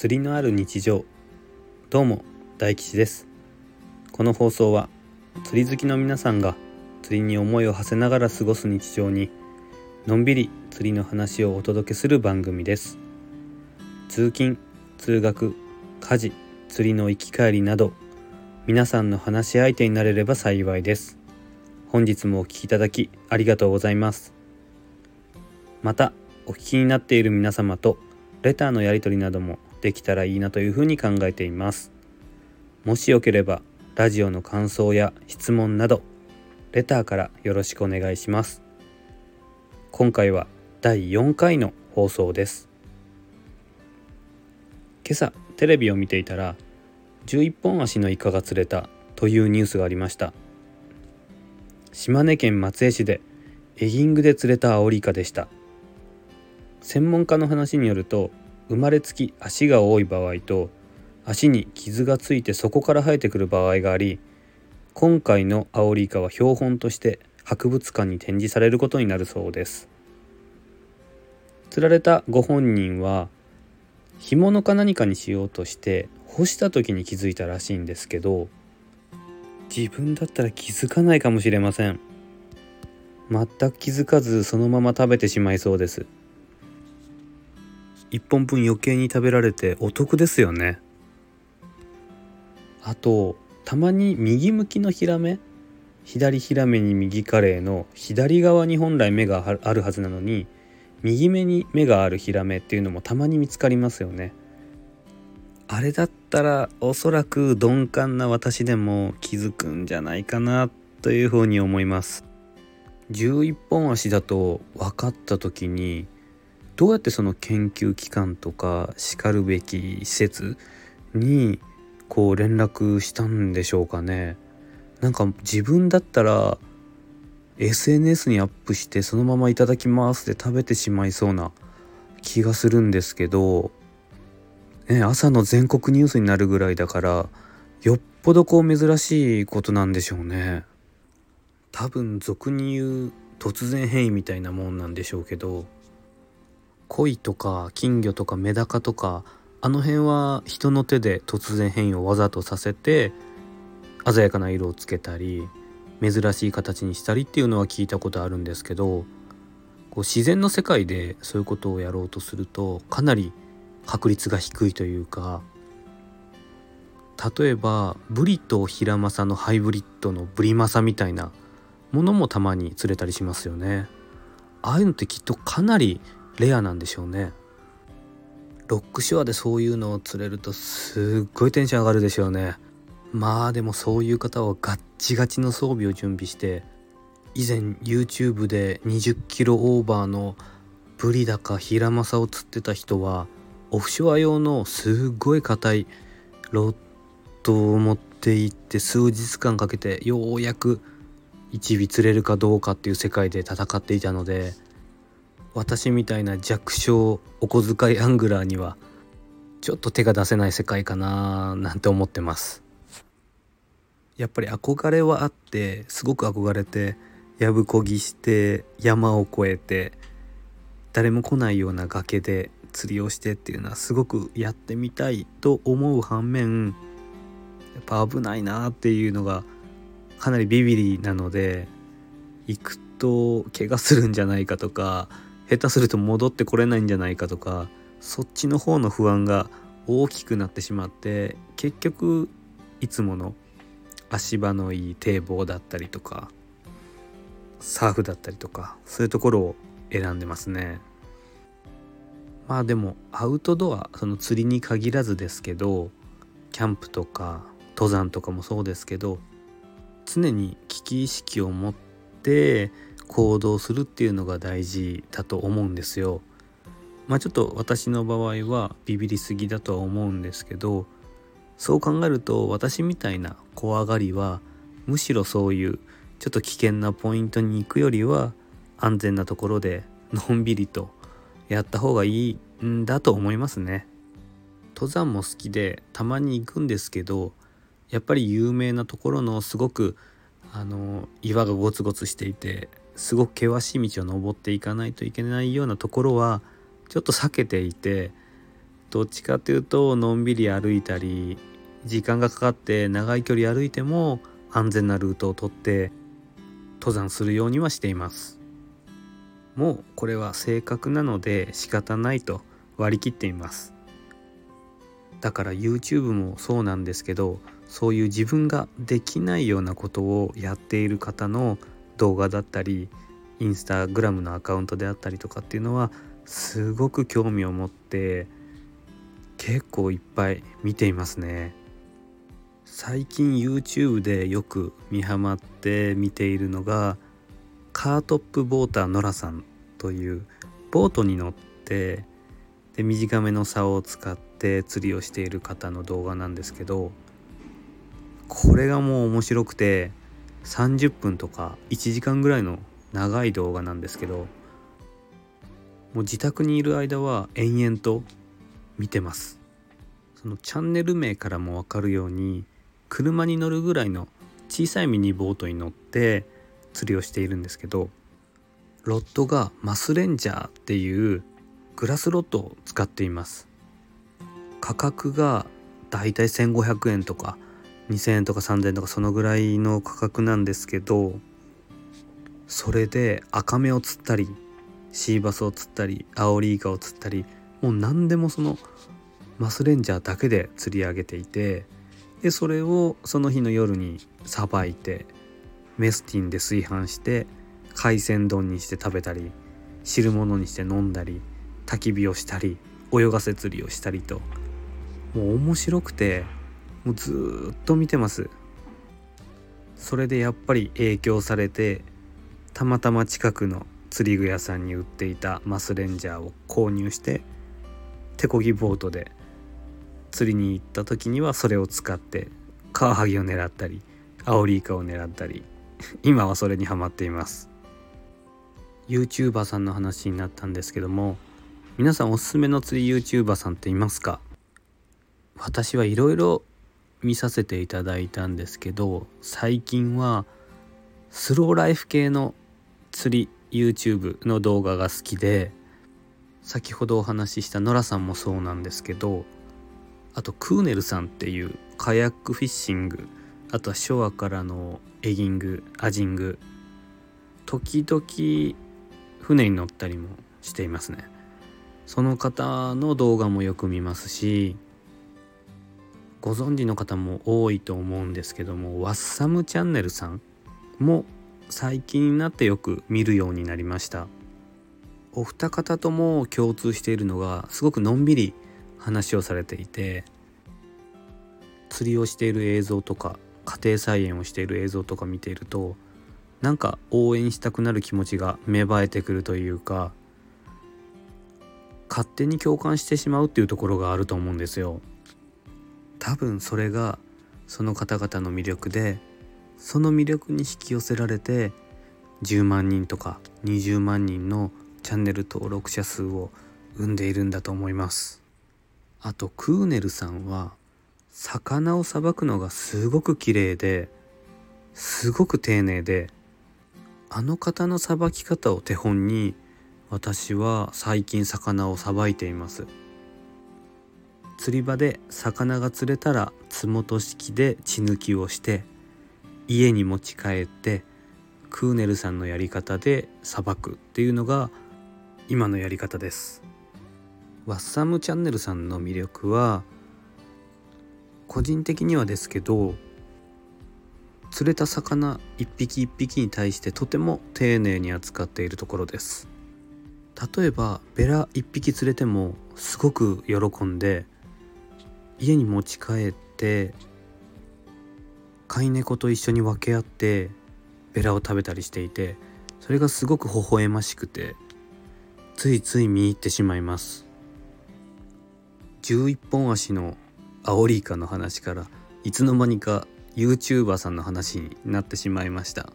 釣りのある日常。どうも大吉です。この放送は釣り好きの皆さんが釣りに思いを馳せながら過ごす日常にのんびり釣りの話をお届けする番組です。通勤通学家事釣りの行き帰りなど皆さんの話し相手になれれば幸いです。本日もお聴きいただきありがとうございます。またお聞きになっている皆様とレターのやり取りなどもできたらいいなというふうに考えています。もしよければラジオの感想や質問などレターからよろしくお願いします。今回は第4回の放送です。今朝テレビを見ていたら11本足のイカが釣れたというニュースがありました。島根県松江市でエギングで釣れたアオリイカでした。専門家の話によると生まれつき足が多い場合と足に傷がついてそこから生えてくる場合があり今回のアオリイカは標本として博物館に展示されることになるそうです。釣られたご本人は干物か何かにしようとして干した時に気づいたらしいんですけど自分だったら気づかないかもしれません。全く気づかずそのまま食べてしまいそうです。1本分余計に食べられてお得ですよね。あとたまに右向きのヒラメ左ヒラメに右カレーの左側に本来目があるはずなのに右目に目があるヒラメっていうのもたまに見つかりますよね。あれだったらおそらく鈍感な私でも気づくんじゃないかなというふうに思います。11本足だと分かった時にどうやってその研究機関とかしかるべき施設にこう連絡したんでしょうかね。なんか自分だったら SNS にアップしてそのままいただきますで食べてしまいそうな気がするんですけど、ね、朝の全国ニュースになるぐらいだからよっぽどこう珍しいことなんでしょうね。多分俗に言う突然変異みたいなもんなんでしょうけど鯉とか金魚とかメダカとかあの辺は人の手で突然変異をわざとさせて鮮やかな色をつけたり珍しい形にしたりっていうのは聞いたことあるんですけどこう自然の世界でそういうことをやろうとするとかなり確率が低いというか例えばブリとヒラマサのハイブリッドのブリマサみたいなものもたまに釣れたりしますよね。ああいうのってきっとかなりレアなんでしょうね。ロックショアでそういうのを釣れるとすっごいテンション上がるでしょうね。まあでもそういう方はガッチガチの装備を準備して以前 YouTube で20キロオーバーのブリだかヒラマサを釣ってた人はオフショア用のすっごい硬いロッドを持って行って数日間かけてようやく1尾釣れるかどうかっていう世界で戦っていたので私みたいな弱小お小遣いアングラーにはちょっと手が出せない世界かななんて思ってます。やっぱり憧れはあってすごく憧れてやぶこぎして山を越えて誰も来ないような崖で釣りをしてっていうのはすごくやってみたいと思う反面やっぱ危ないなっていうのがかなりビビリなので行くと怪我するんじゃないかとか下手すると戻ってこれないんじゃないかとかそっちの方の不安が大きくなってしまって結局いつもの足場のいい堤防だったりとかサーフだったりとかそういうところを選んでますね。まあでもアウトドアその釣りに限らずですけどキャンプとか登山とかもそうですけど常に危機意識を持って行動するっていうのが大事だと思うんですよ。まあちょっと私の場合はビビりすぎだとは思うんですけどそう考えると私みたいな怖がりはむしろそういうちょっと危険なポイントに行くよりは安全なところでのんびりとやった方がいいんだと思いますね。登山も好きでたまに行くんですけどやっぱり有名なところのすごくあの岩がゴツゴツしていてすごく険しい道を登っていかないといけないようなところはちょっと避けていてどっちかっていうとのんびり歩いたり時間がかかって長い距離歩いても安全なルートをとって登山するようにはしています。もうこれは性格なので仕方ないと割り切っています。だから YouTube もそうなんですけどそういう自分ができないようなことをやっている方の動画だったりインスタグラムのアカウントであったりとかっていうのはすごく興味を持って結構いっぱい見ていますね。最近 YouTube でよく見ハマって見ているのがカートップボーターノラさんというボートに乗ってで短めの竿を使って釣りをしている方の動画なんですけどこれがもう面白くて30分とか1時間ぐらいの長い動画なんですけどもう自宅にいる間は延々と見てます。そのチャンネル名からも分かるように車に乗るぐらいの小さいミニボートに乗って釣りをしているんですけどロッドがマスレンジャーっていうグラスロッドを使っています。価格がだいたい1500円とか2000円とか3000円とかそのぐらいの価格なんですけどそれで赤目を釣ったりシーバスを釣ったりアオリイカを釣ったりもう何でもそのマスレンジャーだけで釣り上げていてでそれをその日の夜にさばいてメスティンで炊飯して海鮮丼にして食べたり汁物にして飲んだり焚き火をしたり泳がせ釣りをしたりともう面白くてもうずっと見てます。それでやっぱり影響されてたまたま近くの釣り具屋さんに売っていたマスレンジャーを購入して手漕ぎボートで釣りに行った時にはそれを使ってカワハギを狙ったりアオリイカを狙ったり今はそれにハマっています。YouTuber さんの話になったんですけども皆さんおすすめの釣り YouTuber さんっていますか？私はいろいろ見させていただいたんですけど最近はスローライフ系の釣り YouTube の動画が好きで先ほどお話ししたノラさんもそうなんですけどあとクーネルさんっていうカヤックフィッシングあとはショアからのエギングアジング時々船に乗ったりもしていますね。その方の動画もよく見ますしご存知の方も多いと思うんですけどもワッサムチャンネルさんも最近になってよく見るようになりましたお二方とも共通しているのがすごくのんびり話をされていて釣りをしている映像とか家庭菜園をしている映像とか見ているとなんか応援したくなる気持ちが芽生えてくるというか勝手に共感してしまうっていうところがあると思うんですよ。多分それがその方々の魅力でその魅力に引き寄せられて10万人とか20万人のチャンネル登録者数を生んでいるんだと思います。あとクーネルさんは魚をさばくのがすごく綺麗ですごく丁寧であの方のさばき方を手本に私は最近魚をさばいています。釣り場で魚が釣れたらつもと式で血抜きをして家に持ち帰ってクーネルさんのやり方でさばくっていうのが今のやり方です。ワッサムチャンネルさんの魅力は個人的にはですけど釣れた魚一匹一匹に対してとても丁寧に扱っているところです。例えばベラ一匹釣れてもすごく喜んで家に持ち帰って飼い猫と一緒に分け合ってベラを食べたりしていてそれがすごく微笑ましくてついつい見入ってしまいます。11本足のアオリイカの話からいつの間にか YouTuber さんの話になってしまいました。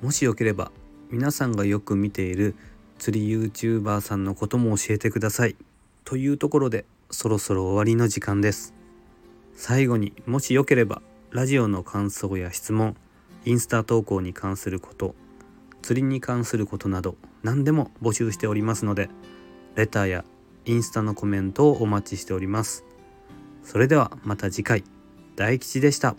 もしよければ皆さんがよく見ている釣り YouTuber さんのことも教えてください。というところでそろそろ終わりの時間です。最後にもしよければラジオの感想や質問インスタ投稿に関すること釣りに関することなど何でも募集しておりますのでレターやインスタのコメントをお待ちしております。それではまた次回。大吉でした。